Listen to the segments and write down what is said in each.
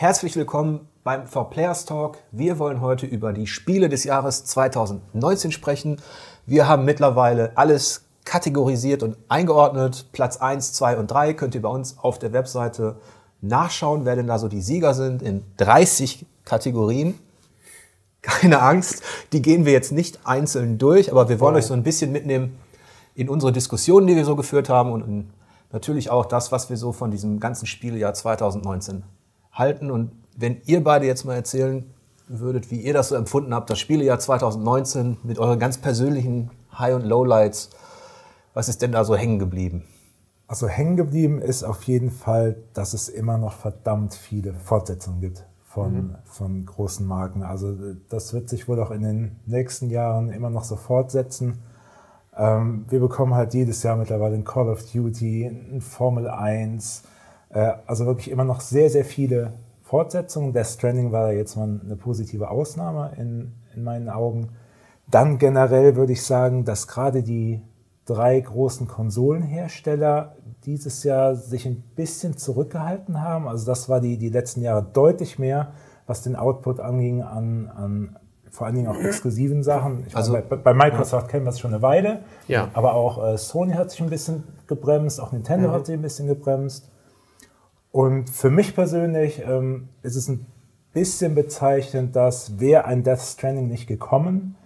Herzlich willkommen beim For Players Talk. Wir wollen heute über die Spiele des Jahres 2019 sprechen. Wir haben mittlerweile alles kategorisiert und eingeordnet. Platz 1, 2 und 3 könnt ihr bei uns auf der Webseite nachschauen, wer denn da so die Sieger sind in 30 Kategorien. Keine Angst, die gehen wir jetzt nicht einzeln durch, aber wir wollen oh. euch so ein bisschen mitnehmen in unsere Diskussionen, die wir so geführt haben und natürlich auch das, was wir so von diesem ganzen Spieljahr 2019 halten. Und wenn ihr beide jetzt mal erzählen würdet, wie ihr das so empfunden habt, das Spielejahr 2019 mit euren ganz persönlichen High- und Lowlights, was ist denn da so hängen geblieben? Also hängen geblieben ist auf jeden Fall, dass es immer noch verdammt viele Fortsetzungen gibt von, mhm. von großen Marken. Also das wird sich wohl auch in den nächsten Jahren immer noch so fortsetzen. Ähm, wir bekommen halt jedes Jahr mittlerweile ein Call of Duty, ein Formel 1, äh, also wirklich immer noch sehr, sehr viele Fortsetzungen. Death Stranding war jetzt mal eine positive Ausnahme in, in meinen Augen. Dann generell würde ich sagen, dass gerade die drei großen Konsolenhersteller dieses Jahr sich ein bisschen zurückgehalten haben. Also das war die, die letzten Jahre deutlich mehr, was den Output anging an, an vor allen Dingen auch exklusiven Sachen. Ich also, meine, bei, bei, Microsoft ja. kennen wir es schon eine Weile, ja. aber auch äh, Sony hat sich ein bisschen gebremst, auch Nintendo mhm. hat sich ein bisschen gebremst. Und für mich persönlich ähm, ist es ein bisschen bezeichnend, dass wäre ein Death Stranding nicht gekommen,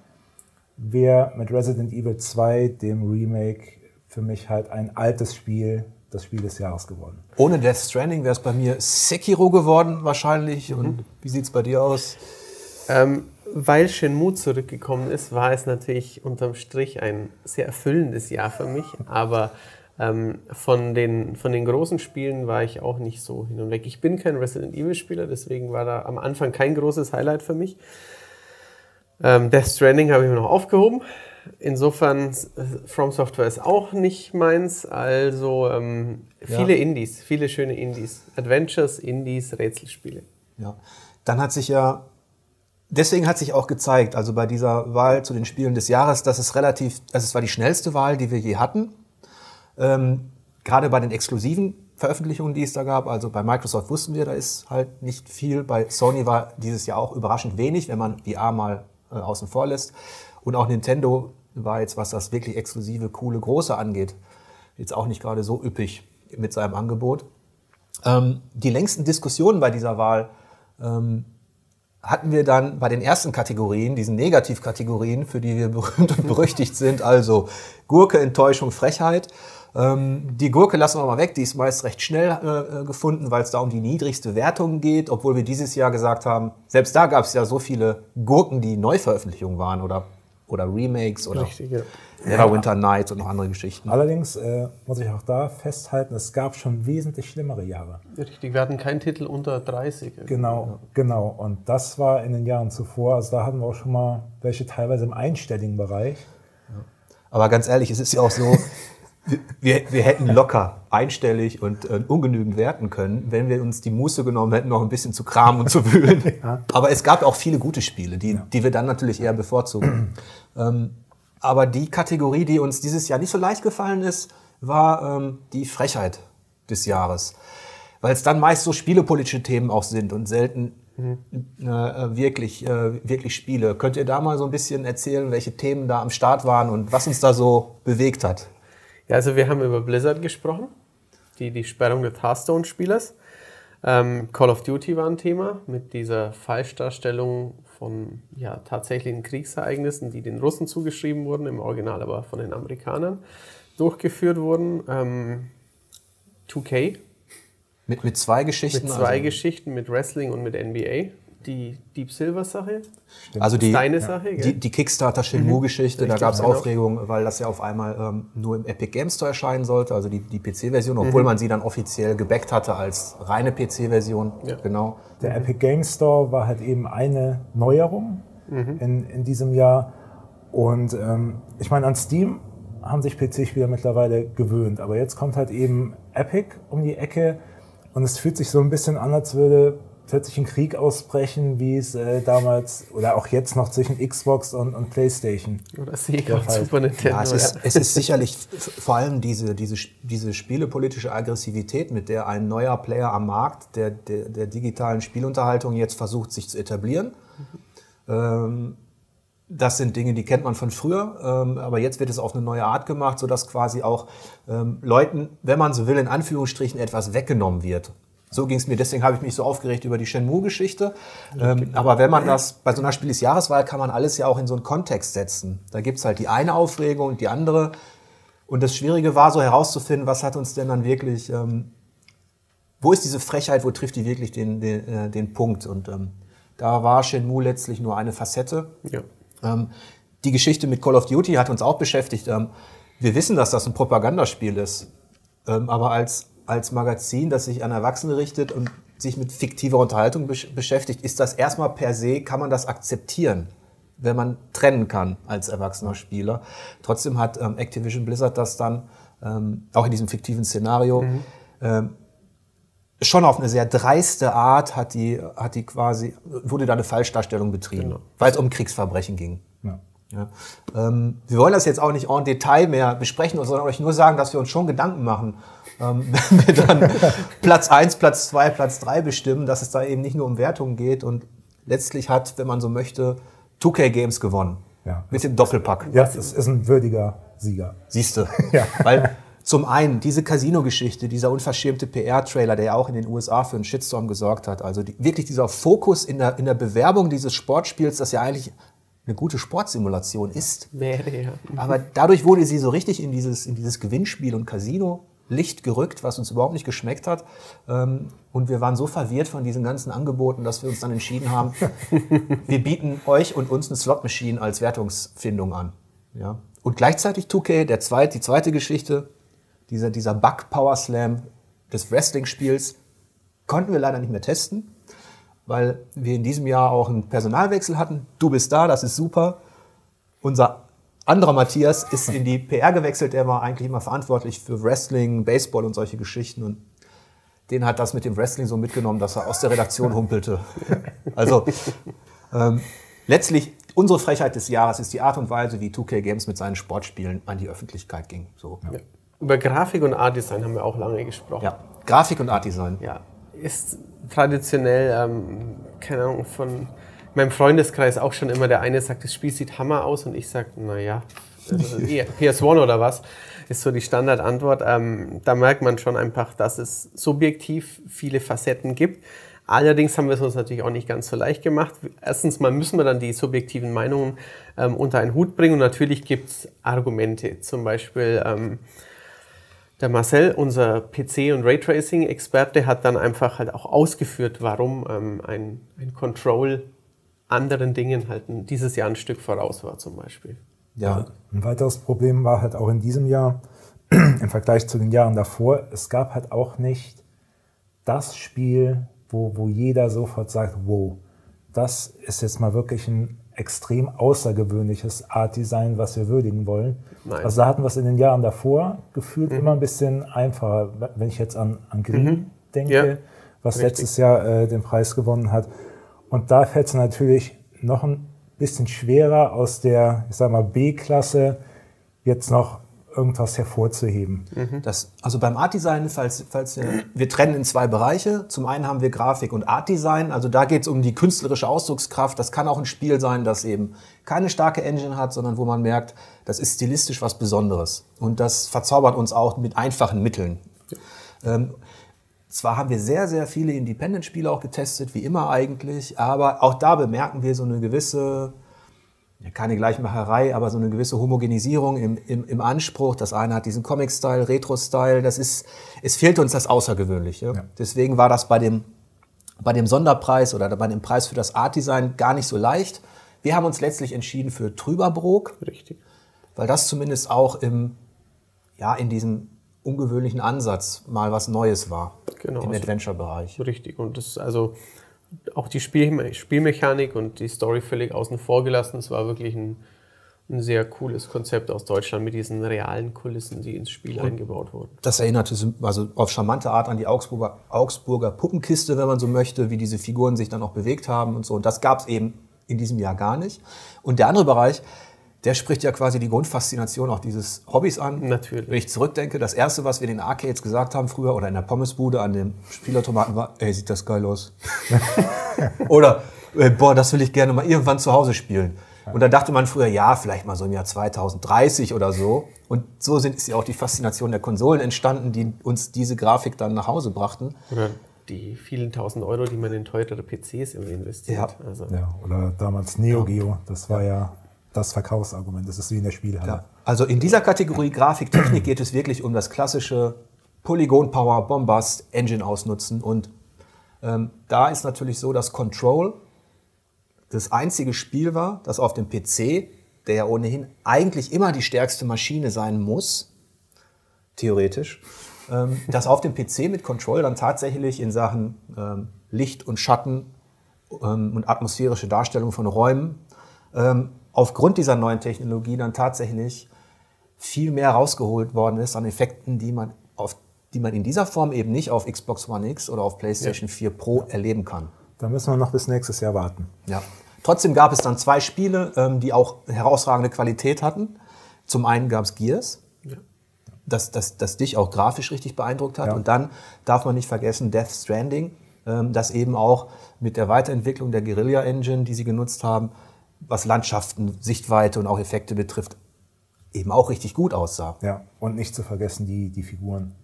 wäre mit Resident Evil 2, dem Remake, für mich halt ein altes Spiel, das Spiel des Jahres geworden. Ohne Death Stranding wäre es bei mir Sekiro geworden wahrscheinlich. Mhm. Und wie sieht es bei dir aus? Ähm, weil Shenmue zurückgekommen ist, war es natürlich unterm Strich ein sehr erfüllendes Jahr für mich. Aber ähm, von, den, von den großen Spielen war ich auch nicht so hin und weg. Ich bin kein Resident Evil-Spieler, deswegen war da am Anfang kein großes Highlight für mich. Ähm, Death Stranding habe ich mir noch aufgehoben. Insofern, From Software ist auch nicht meins. Also ähm, viele ja. Indies, viele schöne Indies. Adventures, Indies, Rätselspiele. Ja, dann hat sich ja deswegen hat sich auch gezeigt, also bei dieser Wahl zu den Spielen des Jahres, dass es relativ, also es war die schnellste Wahl, die wir je hatten. Ähm, gerade bei den exklusiven Veröffentlichungen, die es da gab, also bei Microsoft wussten wir, da ist halt nicht viel. Bei Sony war dieses Jahr auch überraschend wenig, wenn man VR mal äh, außen vor lässt. Und auch Nintendo war jetzt, was das wirklich exklusive, coole, große angeht, jetzt auch nicht gerade so üppig mit seinem Angebot. Ähm, die längsten Diskussionen bei dieser Wahl ähm, hatten wir dann bei den ersten Kategorien, diesen Negativkategorien, für die wir berühmt und berüchtigt sind, also Gurke, Enttäuschung, Frechheit. Ähm, die Gurke lassen wir mal weg, die ist meist recht schnell äh, äh gefunden, weil es da um die niedrigste Wertung geht, obwohl wir dieses Jahr gesagt haben, selbst da gab es ja so viele Gurken, die Neuveröffentlichungen waren oder, oder Remakes oder Richtig, ja. Neverwinter Nights und noch andere Geschichten. Allerdings äh, muss ich auch da festhalten, es gab schon wesentlich schlimmere Jahre. Richtig, wir hatten keinen Titel unter 30. Genau, ja. genau. Und das war in den Jahren zuvor, also da hatten wir auch schon mal welche teilweise im einstelligen Bereich. Ja. Aber ganz ehrlich, es ist ja auch so, wir, wir hätten locker einstellig und äh, ungenügend werten können, wenn wir uns die Muße genommen hätten, noch ein bisschen zu kramen und zu wühlen. Ja. Aber es gab auch viele gute Spiele, die, ja. die wir dann natürlich eher bevorzugen. ähm, aber die Kategorie, die uns dieses Jahr nicht so leicht gefallen ist, war ähm, die Frechheit des Jahres. Weil es dann meist so spielepolitische Themen auch sind und selten mhm. äh, wirklich, äh, wirklich Spiele. Könnt ihr da mal so ein bisschen erzählen, welche Themen da am Start waren und was uns da so bewegt hat? Ja, also wir haben über Blizzard gesprochen, die, die Sperrung des Hearthstone-Spielers. Ähm, Call of Duty war ein Thema mit dieser Falschdarstellung von ja, tatsächlichen Kriegsereignissen, die den Russen zugeschrieben wurden, im Original aber von den Amerikanern durchgeführt wurden. Ähm, 2K. Mit, mit zwei Geschichten? Mit zwei also. Geschichten, mit Wrestling und mit NBA die Deep Silver Sache. Also die, deine Sache, die, die Kickstarter Shenmue-Geschichte, mhm. da gab es genau. Aufregung, weil das ja auf einmal ähm, nur im Epic Games Store erscheinen sollte, also die, die PC-Version, obwohl mhm. man sie dann offiziell gebackt hatte als reine PC-Version. Ja. Genau. Der mhm. Epic Games Store war halt eben eine Neuerung mhm. in, in diesem Jahr. Und ähm, ich meine, an Steam haben sich PC-Spieler mittlerweile gewöhnt, aber jetzt kommt halt eben Epic um die Ecke und es fühlt sich so ein bisschen an, als würde plötzlich ein Krieg ausbrechen, wie es äh, damals oder auch jetzt noch zwischen Xbox und, und PlayStation. Oder Sega und Super Nintendo. Ja, es, ist, es ist sicherlich vor allem diese, diese, diese spielepolitische Aggressivität, mit der ein neuer Player am Markt der, der, der digitalen Spielunterhaltung jetzt versucht, sich zu etablieren. Mhm. Ähm, das sind Dinge, die kennt man von früher, ähm, aber jetzt wird es auf eine neue Art gemacht, sodass quasi auch ähm, Leuten, wenn man so will, in Anführungsstrichen etwas weggenommen wird. So ging es mir, deswegen habe ich mich so aufgeregt über die Shenmue-Geschichte. Ähm, aber wenn man das, bei so einer Spiel des Jahreswahl kann man alles ja auch in so einen Kontext setzen. Da gibt's halt die eine Aufregung und die andere. Und das Schwierige war so herauszufinden, was hat uns denn dann wirklich, ähm, wo ist diese Frechheit, wo trifft die wirklich den, den, äh, den Punkt? Und ähm, da war Shenmue letztlich nur eine Facette. Ja. Ähm, die Geschichte mit Call of Duty hat uns auch beschäftigt. Ähm, wir wissen, dass das ein Propagandaspiel ist. Ähm, aber als als Magazin, das sich an Erwachsene richtet und sich mit fiktiver Unterhaltung beschäftigt, ist das erstmal per se, kann man das akzeptieren, wenn man trennen kann als erwachsener Spieler. Trotzdem hat ähm, Activision Blizzard das dann ähm, auch in diesem fiktiven Szenario mhm. ähm, schon auf eine sehr dreiste Art hat die, hat die quasi, wurde da eine Falschdarstellung betrieben, genau. weil es um Kriegsverbrechen ging. Ja. Ja. Ähm, wir wollen das jetzt auch nicht en Detail mehr besprechen, sondern euch nur sagen, dass wir uns schon Gedanken machen, ähm, wenn wir dann Platz 1, Platz 2, Platz 3 bestimmen, dass es da eben nicht nur um Wertungen geht und letztlich hat, wenn man so möchte, 2K Games gewonnen. Ja. Mit dem Doppelpack. Ja, es ist ein würdiger Sieger. Siehste. Ja. Weil zum einen diese Casino-Geschichte, dieser unverschämte PR-Trailer, der ja auch in den USA für einen Shitstorm gesorgt hat. Also die, wirklich dieser Fokus in der, in der Bewerbung dieses Sportspiels, das ja eigentlich eine gute Sportsimulation ist. Wäre, ja. Aber dadurch wurde sie so richtig in dieses, in dieses Gewinnspiel und Casino Licht gerückt, was uns überhaupt nicht geschmeckt hat. Ähm, und wir waren so verwirrt von diesen ganzen Angeboten, dass wir uns dann entschieden haben, wir bieten euch und uns eine Slot Machine als Wertungsfindung an. Ja. Und gleichzeitig 2K, der zweite, die zweite Geschichte, dieser, dieser Bug Power Slam des Wrestling-Spiels, konnten wir leider nicht mehr testen, weil wir in diesem Jahr auch einen Personalwechsel hatten. Du bist da, das ist super. Unser anderer Matthias ist in die PR gewechselt, der war eigentlich immer verantwortlich für Wrestling, Baseball und solche Geschichten und den hat das mit dem Wrestling so mitgenommen, dass er aus der Redaktion humpelte. Also ähm, letztlich unsere Frechheit des Jahres ist die Art und Weise, wie 2K Games mit seinen Sportspielen an die Öffentlichkeit ging. So. Ja. Über Grafik und Art Design haben wir auch lange gesprochen. Ja, Grafik und Art Design. Ja, ist traditionell, ähm, keine Ahnung, von meinem Freundeskreis auch schon immer der eine sagt, das Spiel sieht Hammer aus und ich sage, naja, PS1 oder was, ist so die Standardantwort. Ähm, da merkt man schon einfach, dass es subjektiv viele Facetten gibt. Allerdings haben wir es uns natürlich auch nicht ganz so leicht gemacht. Erstens mal müssen wir dann die subjektiven Meinungen ähm, unter einen Hut bringen und natürlich gibt es Argumente. Zum Beispiel ähm, der Marcel, unser PC- und Raytracing-Experte, hat dann einfach halt auch ausgeführt, warum ähm, ein, ein Control anderen Dingen halt dieses Jahr ein Stück voraus war zum Beispiel. Ja, ein weiteres Problem war halt auch in diesem Jahr im Vergleich zu den Jahren davor, es gab halt auch nicht das Spiel, wo, wo jeder sofort sagt, wow, das ist jetzt mal wirklich ein extrem außergewöhnliches Art-Design, was wir würdigen wollen. Nein. Also da hatten wir es in den Jahren davor gefühlt mhm. immer ein bisschen einfacher. Wenn ich jetzt an, an Green mhm. denke, ja, was richtig. letztes Jahr äh, den Preis gewonnen hat, und da fällt es natürlich noch ein bisschen schwerer aus der, ich sag mal, B-Klasse jetzt noch irgendwas hervorzuheben. Mhm. Das, also beim Art Design, falls, falls wir, wir trennen in zwei Bereiche. Zum einen haben wir Grafik und Art Design. Also da geht es um die künstlerische Ausdruckskraft. Das kann auch ein Spiel sein, das eben keine starke Engine hat, sondern wo man merkt, das ist stilistisch was Besonderes. Und das verzaubert uns auch mit einfachen Mitteln. Ja. Ähm, zwar haben wir sehr, sehr viele Independent-Spiele auch getestet, wie immer eigentlich, aber auch da bemerken wir so eine gewisse, keine Gleichmacherei, aber so eine gewisse Homogenisierung im, im, im Anspruch. Das eine hat diesen Comic-Style, Retro-Style, das ist, es fehlt uns das Außergewöhnliche. Ja. Deswegen war das bei dem, bei dem Sonderpreis oder bei dem Preis für das Art-Design gar nicht so leicht. Wir haben uns letztlich entschieden für Trüberbrook. Richtig. Weil das zumindest auch im, ja, in diesem ungewöhnlichen Ansatz mal was Neues war genau, im also Adventure-Bereich. Richtig. Und das also auch die Spiel Spielmechanik und die Story völlig außen vor gelassen. Es war wirklich ein, ein sehr cooles Konzept aus Deutschland mit diesen realen Kulissen, die ins Spiel und eingebaut wurden. Das erinnerte also auf charmante Art an die Augsburger, Augsburger Puppenkiste, wenn man so möchte, wie diese Figuren sich dann auch bewegt haben und so. Und das gab es eben in diesem Jahr gar nicht. Und der andere Bereich, der spricht ja quasi die Grundfaszination auch dieses Hobbys an. Natürlich. Wenn ich zurückdenke, das erste, was wir in den Arcades gesagt haben früher oder in der Pommesbude an dem Spielautomaten war, ey, sieht das geil aus. oder, äh, boah, das will ich gerne mal irgendwann zu Hause spielen. Und da dachte man früher, ja, vielleicht mal so im Jahr 2030 oder so. Und so sind, ist ja auch die Faszination der Konsolen entstanden, die uns diese Grafik dann nach Hause brachten. Oder die vielen tausend Euro, die man in teurere PCs investiert. Ja, also. ja oder damals Neo Geo, das war ja das Verkaufsargument. Das ist wie in der Spielhalle. Ja. Also in dieser Kategorie Grafiktechnik geht es wirklich um das klassische Polygon Power Bombast Engine ausnutzen. Und ähm, da ist natürlich so, dass Control das einzige Spiel war, das auf dem PC, der ja ohnehin eigentlich immer die stärkste Maschine sein muss, theoretisch, ähm, das auf dem PC mit Control dann tatsächlich in Sachen ähm, Licht und Schatten ähm, und atmosphärische Darstellung von Räumen ähm, aufgrund dieser neuen Technologie dann tatsächlich viel mehr rausgeholt worden ist an Effekten, die man, auf, die man in dieser Form eben nicht auf Xbox One X oder auf PlayStation ja. 4 Pro erleben kann. Da müssen wir noch bis nächstes Jahr warten. Ja. Trotzdem gab es dann zwei Spiele, ähm, die auch herausragende Qualität hatten. Zum einen gab es Gears, ja. das, das, das dich auch grafisch richtig beeindruckt hat. Ja. Und dann darf man nicht vergessen Death Stranding, ähm, das eben auch mit der Weiterentwicklung der Guerilla Engine, die sie genutzt haben, was Landschaften, Sichtweite und auch Effekte betrifft, eben auch richtig gut aussah. Ja, und nicht zu vergessen die, die Figuren.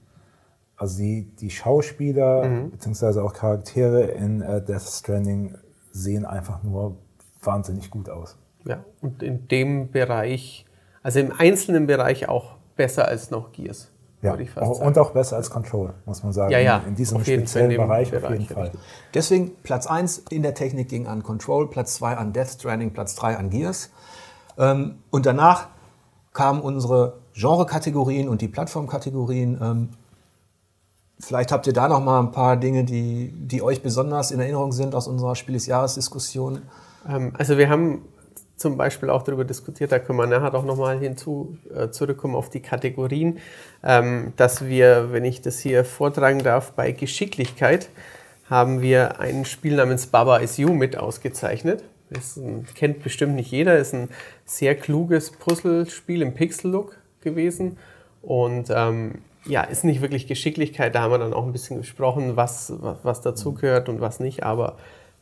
Also die, die Schauspieler mhm. beziehungsweise auch Charaktere in äh, Death Stranding sehen einfach nur wahnsinnig gut aus. Ja, und in dem Bereich, also im einzelnen Bereich auch besser als noch Gears. Ja, und auch besser als Control, muss man sagen. Ja, ja, in diesem speziellen Bereich, Bereich, auf jeden Fall. Deswegen Platz 1 in der Technik ging an Control, Platz 2 an Death Stranding, Platz 3 an Gears. Ähm, und danach kamen unsere Genre-Kategorien und die Plattform-Kategorien. Ähm, vielleicht habt ihr da noch mal ein paar Dinge, die, die euch besonders in Erinnerung sind aus unserer Spiel des Jahres-Diskussion. Ähm, also wir haben zum Beispiel auch darüber diskutiert, da können wir nachher auch nochmal hinzu äh, zurückkommen auf die Kategorien, ähm, dass wir, wenn ich das hier vortragen darf, bei Geschicklichkeit haben wir ein Spiel namens Baba is You mit ausgezeichnet. Das ein, kennt bestimmt nicht jeder, ist ein sehr kluges Puzzlespiel im Pixel-Look gewesen. Und ähm, ja, ist nicht wirklich Geschicklichkeit, da haben wir dann auch ein bisschen gesprochen, was, was, was dazugehört und was nicht, aber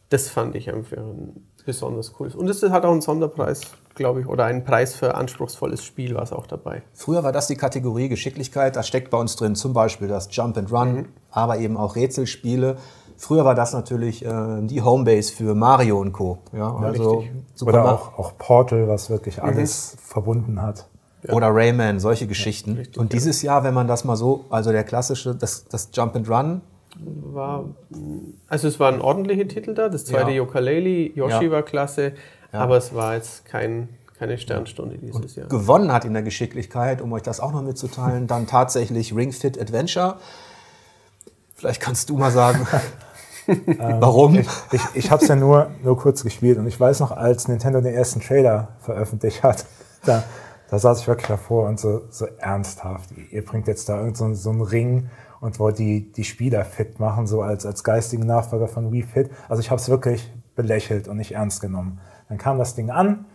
das fand ich einfach ein besonders cool ist. Und es hat auch einen Sonderpreis, glaube ich, oder einen Preis für anspruchsvolles Spiel war es auch dabei. Früher war das die Kategorie Geschicklichkeit, da steckt bei uns drin zum Beispiel das Jump and Run, mhm. aber eben auch Rätselspiele. Früher war das natürlich äh, die Homebase für Mario und Co. Ja, also Oder auch, auch, Portal, was wirklich mhm. alles mhm. verbunden hat. Ja. Oder Rayman, solche Geschichten. Ja, richtig, und dieses Jahr, wenn man das mal so, also der klassische, das, das Jump and Run, war, also es waren ordentliche Titel da. Das zweite ja. Yokaleli, Yoshi ja. war klasse, ja. aber es war jetzt kein, keine Sternstunde dieses Und Jahr. Gewonnen hat in der Geschicklichkeit, um euch das auch noch mitzuteilen, dann tatsächlich Ring Fit Adventure. Vielleicht kannst du mal sagen, warum? Ich, ich, ich habe es ja nur, nur kurz gespielt und ich weiß noch, als Nintendo den ersten Trailer veröffentlicht hat, da, da saß ich wirklich davor und so, so ernsthaft. Ihr bringt jetzt da irgend so, so einen Ring und wollte die, die Spieler fit machen, so als, als geistigen Nachfolger von Wii Fit. Also ich habe es wirklich belächelt und nicht ernst genommen. Dann kam das Ding an.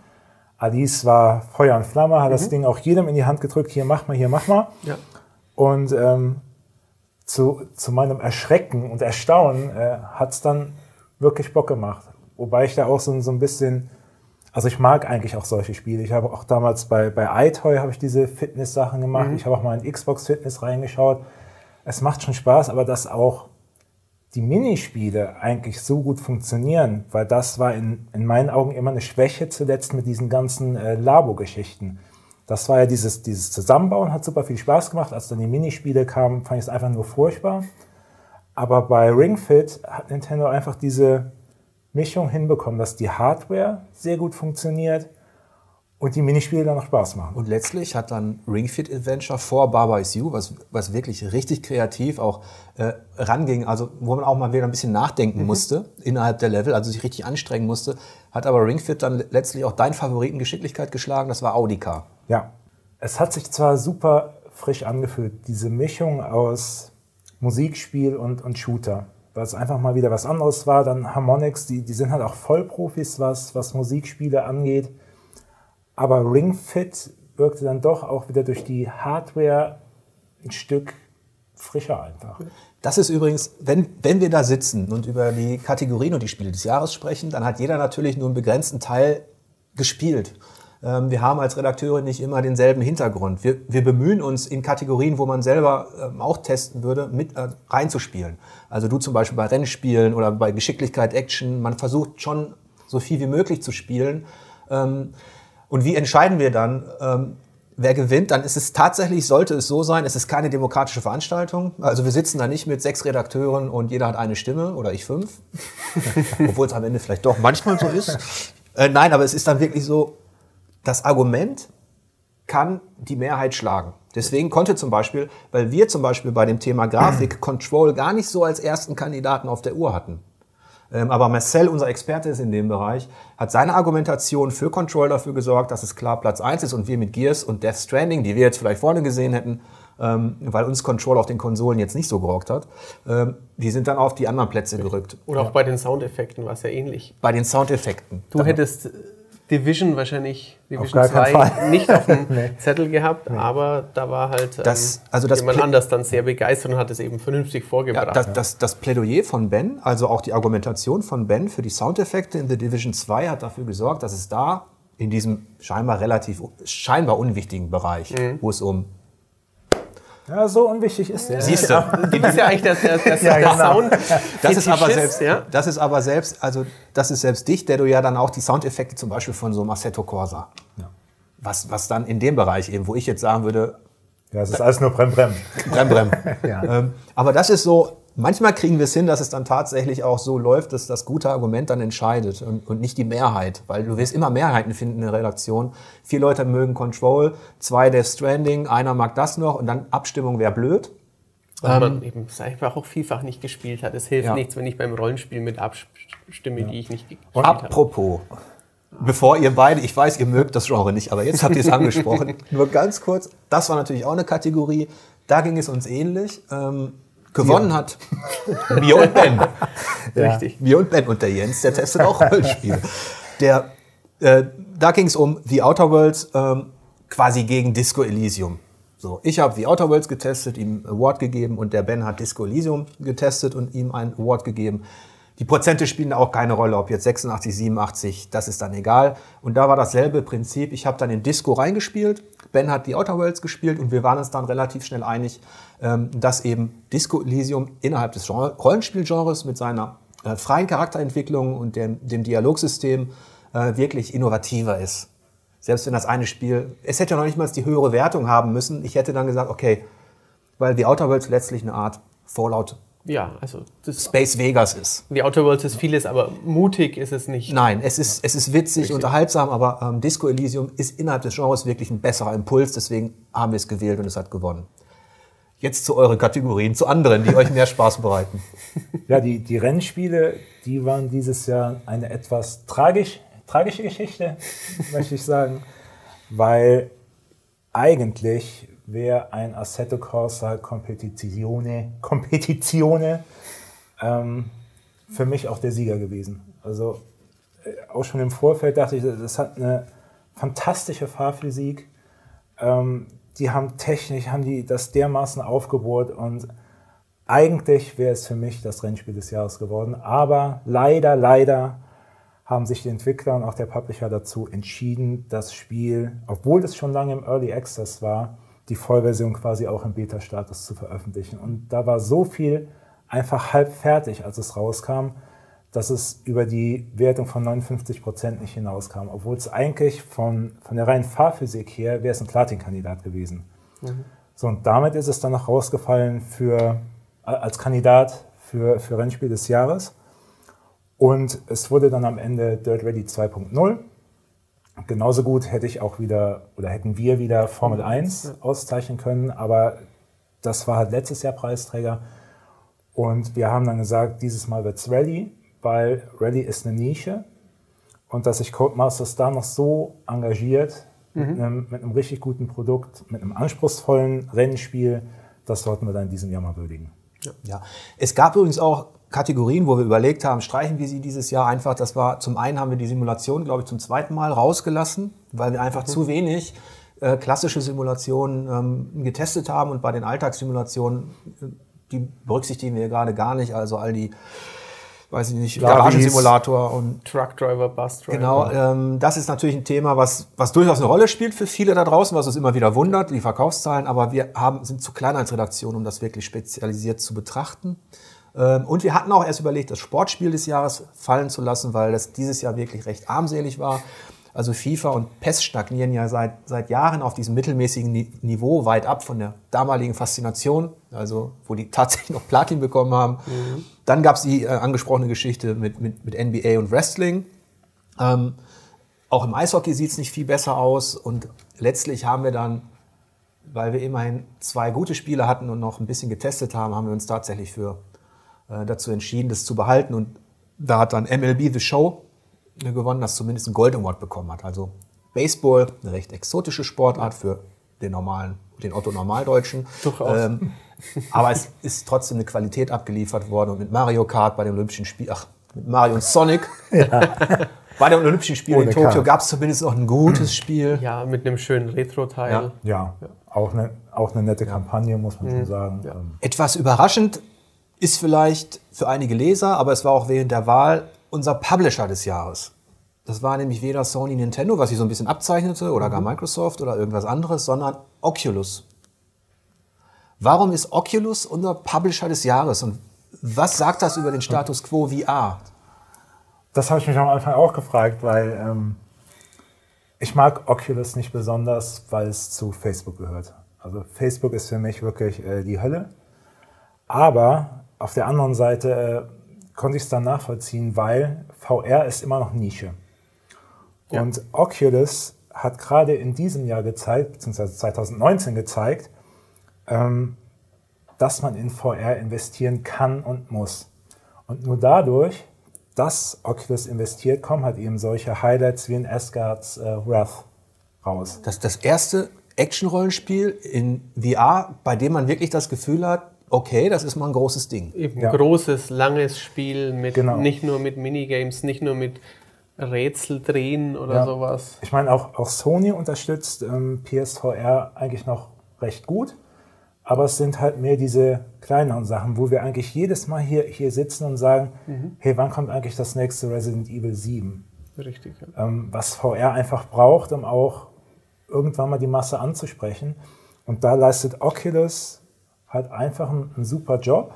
Alice war Feuer und Flamme, hat mhm. das Ding auch jedem in die Hand gedrückt, hier mach mal, hier mach mal. Ja. Und ähm, zu, zu meinem Erschrecken und Erstaunen äh, hat es dann wirklich Bock gemacht. Wobei ich da auch so, so ein bisschen, also ich mag eigentlich auch solche Spiele. Ich habe auch damals bei, bei iToy habe ich diese Fitness-Sachen gemacht. Mhm. Ich habe auch mal in Xbox Fitness reingeschaut es macht schon Spaß, aber dass auch die Minispiele eigentlich so gut funktionieren, weil das war in, in meinen Augen immer eine Schwäche zuletzt mit diesen ganzen äh, Labo-Geschichten. Das war ja dieses, dieses Zusammenbauen, hat super viel Spaß gemacht. Als dann die Minispiele kamen, fand ich es einfach nur furchtbar. Aber bei Ring Fit hat Nintendo einfach diese Mischung hinbekommen, dass die Hardware sehr gut funktioniert und die Minispiele dann noch Spaß machen. Und letztlich hat dann Ring Fit Adventure vor Baba Is You, was, was wirklich richtig kreativ auch äh, ranging, also wo man auch mal wieder ein bisschen nachdenken mhm. musste innerhalb der Level, also sich richtig anstrengen musste, hat aber Ring Fit dann letztlich auch deinen Favoriten Geschicklichkeit geschlagen, das war Audica. Ja, es hat sich zwar super frisch angefühlt, diese Mischung aus Musikspiel und, und Shooter, weil es einfach mal wieder was anderes war. Dann Harmonix, die, die sind halt auch Vollprofis, was, was Musikspiele angeht aber Ring Fit wirkte dann doch auch wieder durch die Hardware ein Stück frischer einfach. Das ist übrigens, wenn, wenn wir da sitzen und über die Kategorien und die Spiele des Jahres sprechen, dann hat jeder natürlich nur einen begrenzten Teil gespielt. Ähm, wir haben als Redakteure nicht immer denselben Hintergrund. Wir, wir bemühen uns in Kategorien, wo man selber ähm, auch testen würde, mit äh, reinzuspielen. Also du zum Beispiel bei Rennspielen oder bei Geschicklichkeit, Action. Man versucht schon so viel wie möglich zu spielen. Ähm, und wie entscheiden wir dann, ähm, wer gewinnt? Dann ist es tatsächlich, sollte es so sein, es ist keine demokratische Veranstaltung. Also wir sitzen da nicht mit sechs Redakteuren und jeder hat eine Stimme oder ich fünf. Obwohl es am Ende vielleicht doch manchmal so ist. Äh, nein, aber es ist dann wirklich so, das Argument kann die Mehrheit schlagen. Deswegen konnte zum Beispiel, weil wir zum Beispiel bei dem Thema Grafik Control gar nicht so als ersten Kandidaten auf der Uhr hatten. Ähm, aber Marcel, unser Experte ist in dem Bereich, hat seine Argumentation für Control dafür gesorgt, dass es klar Platz 1 ist und wir mit Gears und Death Stranding, die wir jetzt vielleicht vorne gesehen hätten, ähm, weil uns Control auf den Konsolen jetzt nicht so gerockt hat, ähm, die sind dann auf die anderen Plätze gerückt. Oder auch bei den Soundeffekten war es ja ähnlich. Bei den Soundeffekten. Du hättest Division wahrscheinlich Division 2 nicht auf dem nee. Zettel gehabt, nee. aber da war halt ähm, das, also das jemand anders dann sehr begeistert und hat es eben vernünftig vorgebracht. Ja, das, das, das, Plädoyer von Ben, also auch die Argumentation von Ben für die Soundeffekte in The Division 2 hat dafür gesorgt, dass es da in diesem scheinbar relativ scheinbar unwichtigen Bereich, mhm. wo es um ja, so unwichtig ist der. Siehst du, das ist ja eigentlich der, der, der, ja, genau. Sound. Das ist aber selbst, ja? das ist aber selbst, also das ist selbst dich, der du ja dann auch die Soundeffekte zum Beispiel von so einem Assetto Corsa, ja. was, was dann in dem Bereich eben, wo ich jetzt sagen würde, ja, es ist alles nur Brem Brem. Brem Brem. ja. ähm, aber das ist so, manchmal kriegen wir es hin, dass es dann tatsächlich auch so läuft, dass das gute Argument dann entscheidet und, und nicht die Mehrheit. Weil du wirst immer Mehrheiten finden in der Redaktion. Vier Leute mögen Control, zwei Death Stranding, einer mag das noch und dann Abstimmung wäre blöd. Weil ähm, man eben einfach auch vielfach nicht gespielt hat. Es hilft ja. nichts, wenn ich beim Rollenspiel mit abstimme, ja. die ich nicht gespielt habe. Apropos, bevor ihr beide, ich weiß, ihr mögt das Genre nicht, aber jetzt habt ihr es angesprochen. Nur ganz kurz, das war natürlich auch eine Kategorie. Da ging es uns ähnlich. Ähm, Gewonnen ja. hat mir und Ben. Richtig. Mir und Ben. Und der Jens, der testet auch Rollenspiele. Der, äh, da ging es um The Outer Worlds ähm, quasi gegen Disco Elysium. So, ich habe The Outer Worlds getestet, ihm Award gegeben und der Ben hat Disco Elysium getestet und ihm einen Award gegeben. Die Prozente spielen auch keine Rolle, ob jetzt 86, 87, das ist dann egal. Und da war dasselbe Prinzip. Ich habe dann in Disco reingespielt, Ben hat die Outer Worlds gespielt und wir waren uns dann relativ schnell einig, ähm, dass eben Disco Elysium innerhalb des Rollenspielgenres mit seiner äh, freien Charakterentwicklung und dem, dem Dialogsystem äh, wirklich innovativer ist. Selbst wenn das eine Spiel, es hätte ja noch nicht mal die höhere Wertung haben müssen. Ich hätte dann gesagt, okay, weil die Outer Worlds letztlich eine Art Fallout ja, also Space Vegas ist. The Outer Worlds ist vieles, aber mutig ist es nicht. Nein, es ist, es ist witzig, Richtig. unterhaltsam, aber ähm, Disco Elysium ist innerhalb des Genres wirklich ein besserer Impuls, deswegen haben wir es gewählt und es hat gewonnen. Jetzt zu euren Kategorien, zu anderen, die euch mehr Spaß bereiten. Ja, die, die Rennspiele, die waren dieses Jahr eine etwas tragisch, tragische Geschichte, möchte ich sagen, weil eigentlich wäre ein Assetto Corsa Competizione, Competizione ähm, für mich auch der Sieger gewesen. Also äh, auch schon im Vorfeld dachte ich, das hat eine fantastische Fahrphysik. Ähm, die haben technisch, haben die das dermaßen aufgebohrt und eigentlich wäre es für mich das Rennspiel des Jahres geworden. Aber leider, leider haben sich die Entwickler und auch der Publisher dazu entschieden, das Spiel, obwohl es schon lange im Early Access war, die Vollversion quasi auch im Beta-Status zu veröffentlichen. Und da war so viel einfach halb fertig, als es rauskam, dass es über die Wertung von 59 Prozent nicht hinauskam. Obwohl es eigentlich von, von der reinen Fahrphysik her wäre es ein Platin-Kandidat gewesen. Mhm. So, und damit ist es dann noch rausgefallen für, als Kandidat für, für Rennspiel des Jahres. Und es wurde dann am Ende Dirt Ready 2.0 genauso gut hätte ich auch wieder oder hätten wir wieder Formel 1 auszeichnen können, aber das war halt letztes Jahr Preisträger. Und wir haben dann gesagt, dieses Mal wird's Rallye, weil Rallye ist eine Nische. Und dass sich Codemasters da noch so engagiert, mit, einem, mit einem richtig guten Produkt, mit einem anspruchsvollen Rennspiel, das sollten wir dann in diesem Jahr mal würdigen. Ja. Es gab übrigens auch Kategorien, wo wir überlegt haben, streichen wir sie dieses Jahr einfach. Das war zum einen haben wir die Simulation, glaube ich, zum zweiten Mal rausgelassen, weil wir einfach zu wenig äh, klassische Simulationen ähm, getestet haben und bei den Alltagssimulationen, äh, die berücksichtigen wir gerade gar nicht. Also all die, weiß ich nicht. Garagensimulator und Truckdriver, Busdriver. Genau, ähm, das ist natürlich ein Thema, was, was durchaus eine Rolle spielt für viele da draußen, was uns immer wieder wundert, die Verkaufszahlen, aber wir haben, sind zu klein als Redaktion, um das wirklich spezialisiert zu betrachten. Ähm, und wir hatten auch erst überlegt, das Sportspiel des Jahres fallen zu lassen, weil das dieses Jahr wirklich recht armselig war. Also FIFA und PES stagnieren ja seit, seit Jahren auf diesem mittelmäßigen Ni- Niveau, weit ab von der damaligen Faszination, also wo die tatsächlich noch Platin bekommen haben. Dann gab es die äh, angesprochene Geschichte mit, mit, mit NBA und Wrestling. Ähm, auch im Eishockey sieht es nicht viel besser aus. Und letztlich haben wir dann, weil wir immerhin zwei gute Spiele hatten und noch ein bisschen getestet haben, haben wir uns tatsächlich für äh, dazu entschieden, das zu behalten. Und da hat dann MLB The Show äh, gewonnen, das zumindest einen Gold Award bekommen hat. Also Baseball, eine recht exotische Sportart für den normalen, den Otto Normaldeutschen. Durchaus. Ähm, aber es ist trotzdem eine Qualität abgeliefert worden und mit Mario Kart bei den Olympischen Spielen, ach, mit Mario und Sonic. Bei den Olympischen Spielen Ohne in Tokio gab es zumindest noch ein gutes Spiel. Ja, mit einem schönen Retro-Teil. Ja. Ja, Auch, eine, auch eine nette Kampagne, muss man schon sagen. Ähm, Etwas überraschend ist vielleicht für einige Leser, aber es war auch während der Wahl unser Publisher des Jahres. Das war nämlich weder Sony Nintendo, was sich so ein bisschen abzeichnete, oder gar Microsoft oder irgendwas anderes, sondern Oculus. Warum ist Oculus unser Publisher des Jahres und was sagt das über den Status quo VR? Das habe ich mich am Anfang auch gefragt, weil ähm, ich mag Oculus nicht besonders, weil es zu Facebook gehört. Also Facebook ist für mich wirklich äh, die Hölle. Aber auf der anderen Seite äh, konnte ich es dann nachvollziehen, weil VR ist immer noch Nische. Und Oculus hat gerade in diesem Jahr gezeigt, beziehungsweise 2019 gezeigt, ähm, dass man in VR investieren kann und muss. Und nur dadurch, dass Oculus investiert, kommen halt eben solche Highlights wie in Asgard's äh, Wrath raus. Das das erste Action-Rollenspiel in VR, bei dem man wirklich das Gefühl hat, okay, das ist mal ein großes Ding. Eben Ja. großes, langes Spiel mit Genau. nicht nur mit Minigames, nicht nur mit Rätsel drehen oder Ja. sowas. Ich meine, auch, auch Sony unterstützt ähm, PSVR eigentlich noch recht gut, aber es sind halt mehr diese kleineren Sachen, wo wir eigentlich jedes Mal hier, hier sitzen und sagen, hey, wann kommt eigentlich das nächste Resident Evil 7? Richtig. Ja. ähm, was VR einfach braucht, um auch irgendwann mal die Masse anzusprechen. Und da leistet Oculus halt einfach einen, einen super Job,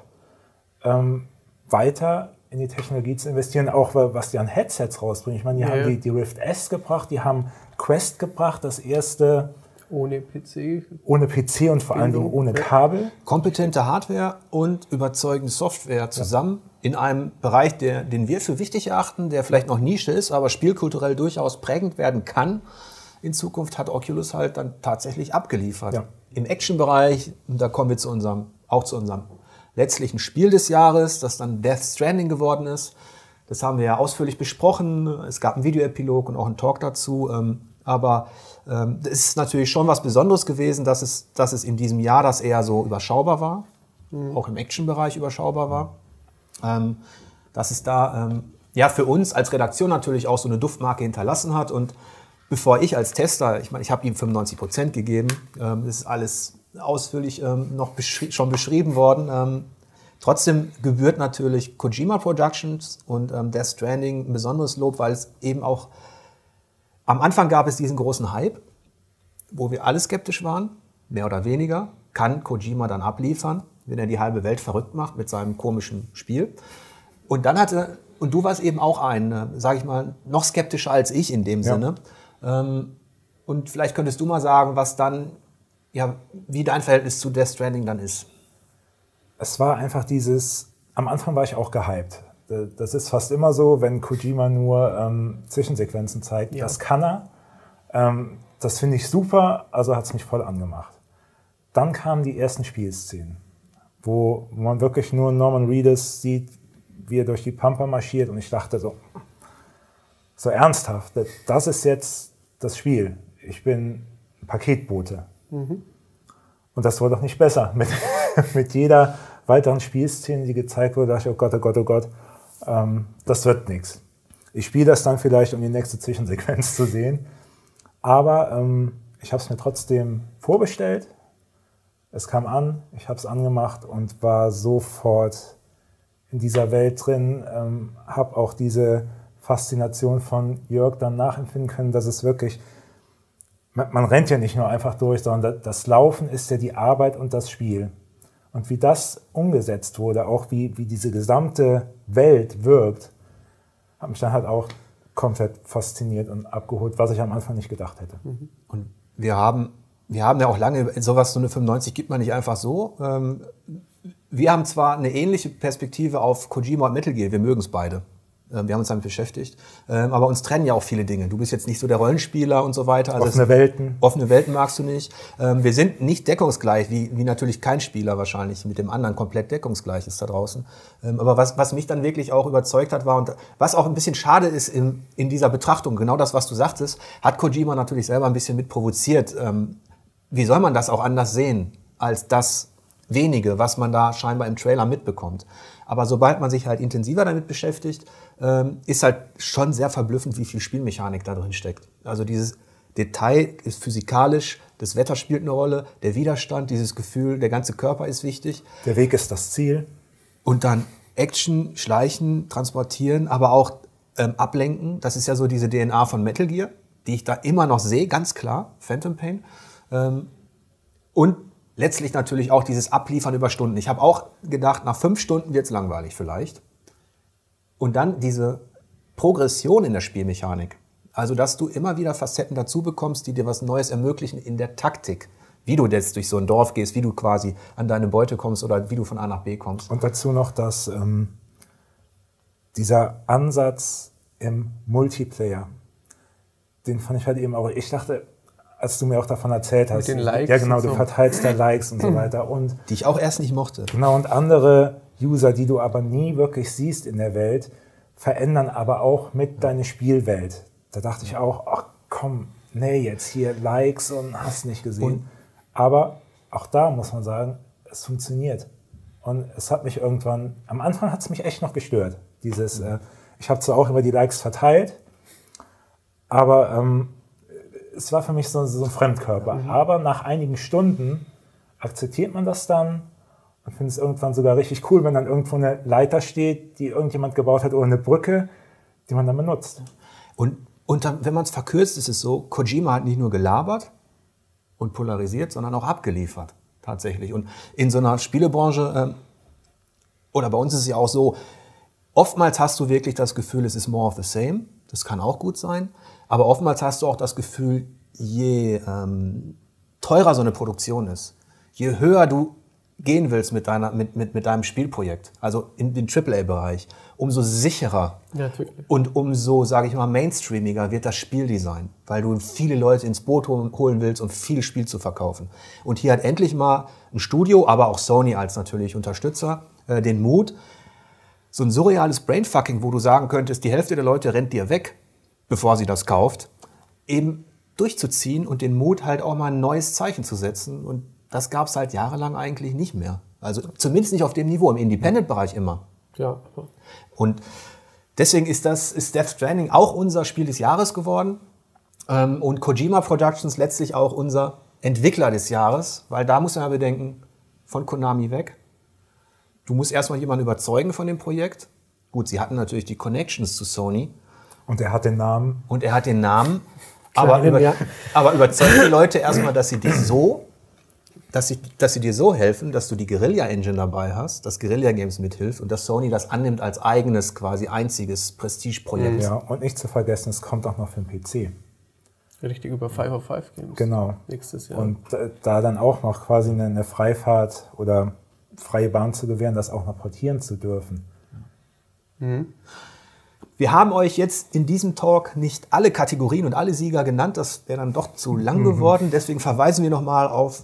ähm, weiter in die Technologie zu investieren, auch wa- was die an Headsets rausbringen. Ich meine, die Ja, haben ja. die, die Rift S gebracht, die haben Quest gebracht, das erste Ohne PC. ohne PC und vor allen Dingen ohne Kabel. kompetente Hardware und überzeugende Software zusammen in einem Bereich, der, den wir für wichtig erachten, der vielleicht noch Nische ist, aber spielkulturell durchaus prägend werden kann. In Zukunft hat Oculus halt dann tatsächlich abgeliefert. Ja. Im Action-Bereich, und da kommen wir zu unserem, auch zu unserem letztlichen Spiel des Jahres, das dann Death Stranding geworden ist. Das haben wir ja ausführlich besprochen. Es gab einen Videoepilog und auch einen Talk dazu. Ähm, aber ähm, es ist natürlich schon was Besonderes gewesen, dass es, dass es in diesem Jahr das eher so überschaubar war, auch im Action-Bereich überschaubar war. Ähm, dass es da ähm, ja für uns als Redaktion natürlich auch so eine Duftmarke hinterlassen hat. Und bevor ich als Tester, ich meine, ich habe ihm 95 Prozent gegeben, ähm, das ist alles ausführlich ähm, noch beschri schon beschrieben worden. Ähm, trotzdem gebührt natürlich Kojima Productions und ähm, Death Stranding ein besonderes Lob, weil es eben auch am Anfang gab es diesen großen Hype, wo wir alle skeptisch waren, mehr oder weniger. Kann Kojima dann abliefern, wenn er die halbe Welt verrückt macht mit seinem komischen Spiel? Und dann hatte, und du warst eben auch ein, sage ich mal, noch skeptischer als ich in dem Ja. Sinne. Ähm, und vielleicht könntest du mal sagen, was dann, ja, wie dein Verhältnis zu Death Stranding dann ist. es war einfach dieses, am Anfang war ich auch gehypt. Das ist fast immer so, wenn Kojima nur ähm, Zwischensequenzen zeigt. Das kann er. Ähm, das finde ich super, also hat es mich voll angemacht. Dann kamen die ersten Spielszenen, wo man wirklich nur Norman Reedus sieht, wie er durch die Pampa marschiert und ich dachte so, so ernsthaft, das ist jetzt das Spiel. Ich bin Paketbote. Mhm. Und das wurde doch nicht besser. Mit, mit jeder weiteren Spielszene, die gezeigt wurde, dachte ich, oh Gott, oh Gott, oh Gott, ähm, das wird nichts. Ich spiele das dann vielleicht, um die nächste Zwischensequenz zu sehen. Aber ähm, ich habe es mir trotzdem vorbestellt. Es kam an, ich habe es angemacht und war sofort in dieser Welt drin. Ähm, habe auch diese Faszination von Jörg dann nachempfinden können, dass es wirklich, man, man rennt ja nicht nur einfach durch, sondern das Laufen ist ja die Arbeit und das Spiel. Und wie das umgesetzt wurde, auch wie, wie diese gesamte Welt wirkt, hat mich dann halt auch komplett fasziniert und abgeholt, was ich am Anfang nicht gedacht hätte. Mhm. Und wir haben, wir haben ja auch lange, sowas, so eine 95 gibt man nicht einfach so. Ähm, wir haben zwar eine ähnliche Perspektive auf Kojima und Metal Gear, wir mögen es beide. Ähm, wir haben uns damit beschäftigt. Ähm, aber uns trennen ja auch viele Dinge. Du bist jetzt nicht so der Rollenspieler und so weiter. Also offene Welten. Offene Welten magst du nicht. Ähm, wir sind nicht deckungsgleich, wie, wie natürlich kein Spieler wahrscheinlich mit dem anderen komplett deckungsgleich ist da draußen. Aber was, was mich dann wirklich auch überzeugt hat, war, und was auch ein bisschen schade ist in, in dieser Betrachtung, genau das, was du sagtest, hat Kojima natürlich selber ein bisschen mit provoziert. Wie soll man das auch anders sehen, als das wenige, was man da scheinbar im Trailer mitbekommt? Aber sobald man sich halt intensiver damit beschäftigt, ähm, ist halt schon sehr verblüffend, wie viel Spielmechanik da drin steckt. Also dieses Detail ist physikalisch, das Wetter spielt eine Rolle, der Widerstand, dieses Gefühl, der ganze Körper ist wichtig. Der Weg ist das Ziel. Und dann Action, Schleichen, Transportieren, aber auch ähm, Ablenken. Das ist ja so diese DNA von Metal Gear, die ich da immer noch sehe, ganz klar, Phantom Pain. Ähm, und letztlich natürlich auch dieses Abliefern über Stunden. Ich habe auch gedacht, nach fünf Stunden wird es langweilig vielleicht. Und dann diese Progression in der Spielmechanik. Also, dass du immer wieder Facetten dazu bekommst, die dir was Neues ermöglichen in der Taktik. Wie du jetzt durch so ein Dorf gehst, wie du quasi an deine Beute kommst oder wie du von A nach B kommst. Und dazu noch, dass ähm, dieser Ansatz im Multiplayer, den fand ich halt eben auch, ich dachte, als du mir auch davon erzählt hast. Mit den Likes. Ja, genau, du so. verteilst da Likes und so weiter. Und die ich auch erst nicht mochte. Genau, und andere User, die du aber nie wirklich siehst in der Welt, verändern aber auch mit deine Spielwelt. Da dachte ich auch, ach komm, nee, jetzt hier Likes und hast nicht gesehen. Und aber auch da muss man sagen, es funktioniert. Und es hat mich irgendwann, am Anfang hat es mich echt noch gestört. Dieses, äh, ich habe zwar auch immer die Likes verteilt, aber ähm, es war für mich so, so ein Fremdkörper. Mhm. Aber nach einigen Stunden akzeptiert man das dann und findet es irgendwann sogar richtig cool, wenn dann irgendwo eine Leiter steht, die irgendjemand gebaut hat oder eine Brücke, die man dann benutzt. Und, und dann, wenn man es verkürzt, ist es so, Kojima hat nicht nur gelabert und polarisiert, sondern auch abgeliefert, tatsächlich. Und in so einer Spielebranche, äh, oder bei uns ist es ja auch so, oftmals hast du wirklich das Gefühl, es ist more of the same. Das kann auch gut sein. Aber oftmals hast du auch das Gefühl, je ähm, teurer so eine Produktion ist, je höher du gehen willst mit, deiner, mit, mit, mit deinem Spielprojekt, also in den AAA-Bereich, umso sicherer Natürlich. und umso, sage ich mal, mainstreamiger wird das Spieldesign, weil du viele Leute ins Boot holen willst, um viel Spiel zu verkaufen. Und hier hat endlich mal ein Studio, aber auch Sony als natürlich Unterstützer, äh, den Mut, so ein surreales Brainfucking, wo du sagen könntest, die Hälfte der Leute rennt dir weg, bevor sie das kauft, eben durchzuziehen und den Mut halt auch mal ein neues Zeichen zu setzen. Und das gab es halt jahrelang eigentlich nicht mehr. Also zumindest nicht auf dem Niveau, im Independent-Bereich immer. Ja. Und deswegen ist das ist Death Stranding auch unser Spiel des Jahres geworden. Ähm, und Kojima Productions letztlich auch unser Entwickler des Jahres, weil da muss man ja bedenken, von Konami weg. Du musst erstmal jemanden überzeugen von dem Projekt. Gut, sie hatten natürlich die Connections zu Sony, und er hat den Namen. Und er hat den Namen. Aber, über, ja. aber überzeugt die Leute erstmal, dass sie dir so, dass sie, dass sie dir so helfen, dass du die Guerilla-Engine dabei hast, dass Guerilla Games mithilft und dass Sony das annimmt als eigenes, quasi einziges Prestigeprojekt. Ja, und nicht zu vergessen, es kommt auch noch für den PC. Richtig über 505 Games. Genau. Nächstes Jahr. Und da dann auch noch quasi eine Freifahrt oder freie Bahn zu gewähren, das auch noch portieren zu dürfen. Mhm. Wir haben euch jetzt in diesem Talk nicht alle Kategorien und alle Sieger genannt. Das wäre dann doch zu lang mhm. geworden. Deswegen verweisen wir nochmal auf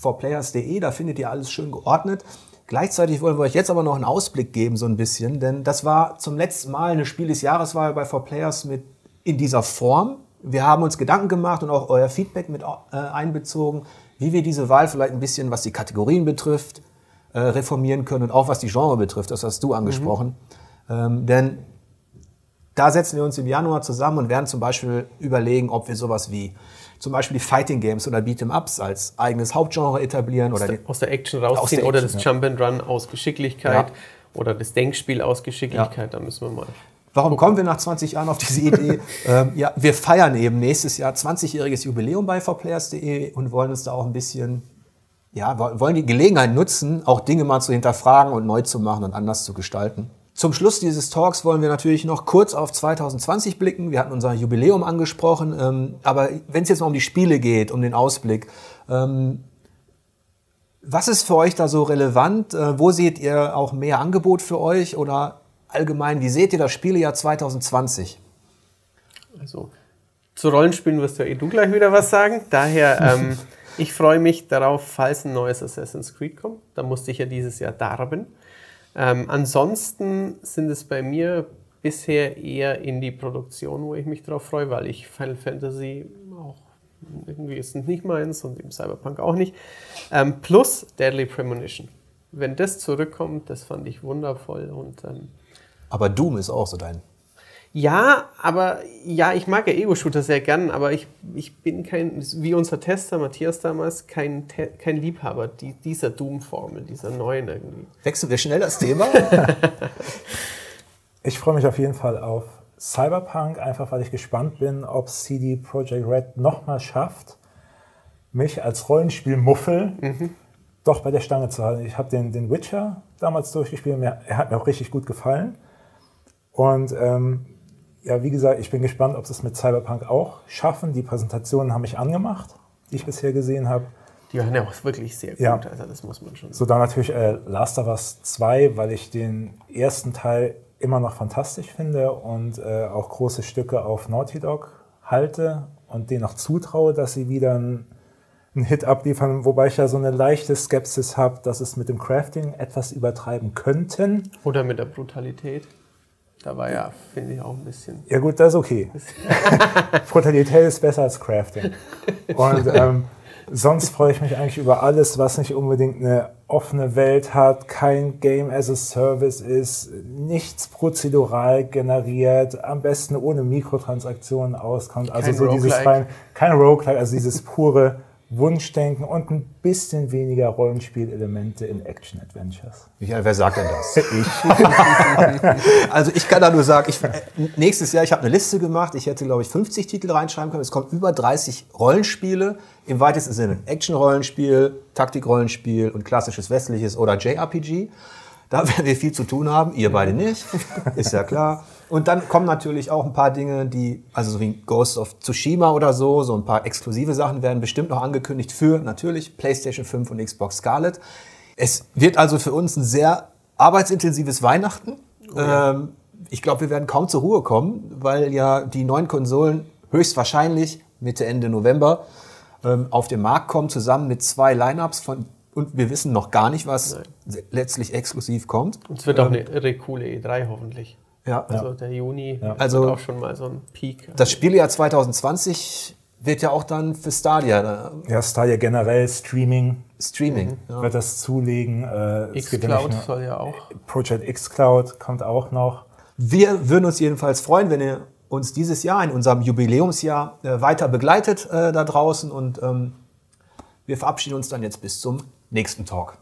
forplayers.de. Da findet ihr alles schön geordnet. Gleichzeitig wollen wir euch jetzt aber noch einen Ausblick geben, so ein bisschen. Denn das war zum letzten Mal eine Spiel des Jahres bei 4Players mit in dieser Form. Wir haben uns Gedanken gemacht und auch euer Feedback mit äh, einbezogen, wie wir diese Wahl vielleicht ein bisschen, was die Kategorien betrifft, äh, reformieren können und auch was die Genre betrifft. Das hast du angesprochen. Mhm. Ähm, denn da setzen wir uns im Januar zusammen und werden zum Beispiel überlegen, ob wir sowas wie zum Beispiel die Fighting Games oder Beat'em Ups als eigenes Hauptgenre etablieren. Aus, oder der, aus der Action rausziehen der oder Action, das Jump and Run aus Geschicklichkeit ja. oder das Denkspiel aus Geschicklichkeit. Ja. Da müssen wir mal. Warum kommen wir nach 20 Jahren auf diese Idee? ähm, ja, wir feiern eben nächstes Jahr 20-jähriges Jubiläum bei forplayers.de und wollen uns da auch ein bisschen, ja, wollen die Gelegenheit nutzen, auch Dinge mal zu hinterfragen und neu zu machen und anders zu gestalten. Zum Schluss dieses Talks wollen wir natürlich noch kurz auf 2020 blicken. Wir hatten unser Jubiläum angesprochen, ähm, aber wenn es jetzt mal um die Spiele geht, um den Ausblick, ähm, was ist für euch da so relevant? Äh, wo seht ihr auch mehr Angebot für euch oder allgemein, wie seht ihr das Spielejahr 2020? Also zu Rollenspielen wirst ja eh du gleich wieder was sagen. Daher, ähm, ich freue mich darauf, falls ein neues Assassin's Creed kommt. Da musste ich ja dieses Jahr darben. Ähm, ansonsten sind es bei mir bisher eher in die Produktion, wo ich mich darauf freue, weil ich Final Fantasy auch irgendwie ist nicht meins und im Cyberpunk auch nicht. Ähm, plus Deadly Premonition. Wenn das zurückkommt, das fand ich wundervoll und ähm, aber Doom ist auch so dein ja, aber ja, ich mag ja Ego-Shooter sehr gern, aber ich, ich bin kein, wie unser Tester Matthias damals, kein, kein Liebhaber die, dieser Doom-Formel, dieser neuen irgendwie. Wechseln wir schnell das Thema? ich freue mich auf jeden Fall auf Cyberpunk, einfach weil ich gespannt bin, ob CD Projekt Red nochmal schafft, mich als Rollenspielmuffel mhm. doch bei der Stange zu halten. Ich habe den, den Witcher damals durchgespielt, mir, er hat mir auch richtig gut gefallen. Und ähm, ja, wie gesagt, ich bin gespannt, ob sie es mit Cyberpunk auch schaffen. Die Präsentationen haben mich angemacht, die ich bisher gesehen habe. Die waren ja auch wirklich sehr gut, ja. also das muss man schon sagen. So dann natürlich äh, Last of Us 2, weil ich den ersten Teil immer noch fantastisch finde und äh, auch große Stücke auf Naughty Dog halte und denen auch zutraue, dass sie wieder einen, einen Hit abliefern, wobei ich ja so eine leichte Skepsis habe, dass es mit dem Crafting etwas übertreiben könnten. Oder mit der Brutalität. Da war ja, finde ich, auch ein bisschen. Ja, gut, das ist okay. Brutalität ist besser als Crafting. Und ähm, sonst freue ich mich eigentlich über alles, was nicht unbedingt eine offene Welt hat, kein Game as a Service ist, nichts prozedural generiert, am besten ohne Mikrotransaktionen auskommt. Also kein so dieses rein, kein Roguelike, also dieses pure Wunschdenken und ein bisschen weniger Rollenspielelemente in Action-Adventures. Michael, wer sagt denn das? ich. also ich kann da nur sagen, ich, nächstes Jahr, ich habe eine Liste gemacht, ich hätte, glaube ich, 50 Titel reinschreiben können. Es kommen über 30 Rollenspiele im weitesten Sinne. Action-Rollenspiel, Taktik-Rollenspiel und klassisches westliches oder JRPG. Da werden wir viel zu tun haben, ihr beide nicht, ist ja klar. Und dann kommen natürlich auch ein paar Dinge, die, also so wie Ghost of Tsushima oder so, so ein paar exklusive Sachen werden bestimmt noch angekündigt für natürlich PlayStation 5 und Xbox Scarlet. Es wird also für uns ein sehr arbeitsintensives Weihnachten. Oh ja. ähm, ich glaube, wir werden kaum zur Ruhe kommen, weil ja die neuen Konsolen höchstwahrscheinlich Mitte, Ende November ähm, auf den Markt kommen, zusammen mit zwei Lineups von und wir wissen noch gar nicht, was Nein. letztlich exklusiv kommt. Und es wird ähm, auch eine irre coole E3 hoffentlich. Ja. Also der Juni ja. also auch schon mal so ein Peak. Das Spieljahr 2020 wird ja auch dann für Stadia. Ja, Stadia generell Streaming. Streaming. Mhm. Ja. Wird das zulegen. Äh, Xcloud ja soll ja auch. Project Xcloud kommt auch noch. Wir würden uns jedenfalls freuen, wenn ihr uns dieses Jahr in unserem Jubiläumsjahr äh, weiter begleitet äh, da draußen und ähm, wir verabschieden uns dann jetzt bis zum nächsten Talk.